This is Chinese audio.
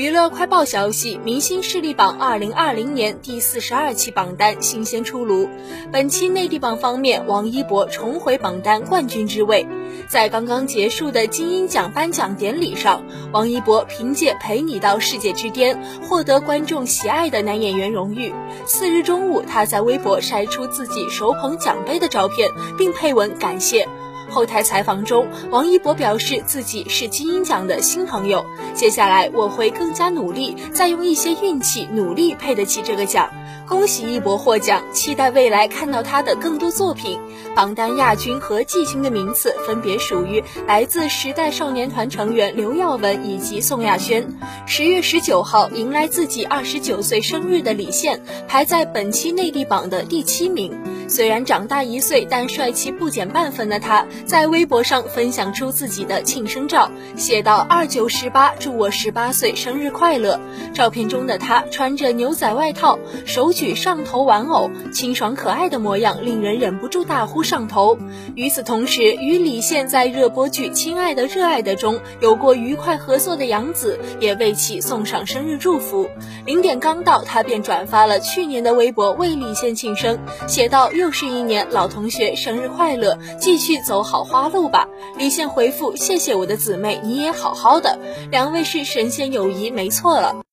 娱乐快报消息：明星势力榜二零二零年第四十二期榜单新鲜出炉。本期内地榜方面，王一博重回榜单冠军之位。在刚刚结束的金鹰奖颁奖典礼上，王一博凭借《陪你到世界之巅》获得观众喜爱的男演员荣誉。次日中午，他在微博晒出自己手捧奖杯的照片，并配文感谢。后台采访中，王一博表示自己是金鹰奖的新朋友，接下来我会更加努力，再用一些运气努力配得起这个奖。恭喜一博获奖，期待未来看到他的更多作品。榜单亚军和季军的名次分别属于来自时代少年团成员刘耀文以及宋亚轩。十月十九号迎来自己二十九岁生日的李现排在本期内地榜的第七名。虽然长大一岁，但帅气不减半分的他，在微博上分享出自己的庆生照，写道：“二九十八，祝我十八岁生日快乐。”照片中的他穿着牛仔外套，手手举上头玩偶，清爽可爱的模样令人忍不住大呼上头。与此同时，与李现在热播剧《亲爱的热爱的》中有过愉快合作的杨紫，也为其送上生日祝福。零点刚到，他便转发了去年的微博为李现庆生，写道。又是一年，老同学生日快乐，继续走好花路吧。李现回复：谢谢我的姊妹，你也好好的。两位是神仙友谊，没错了。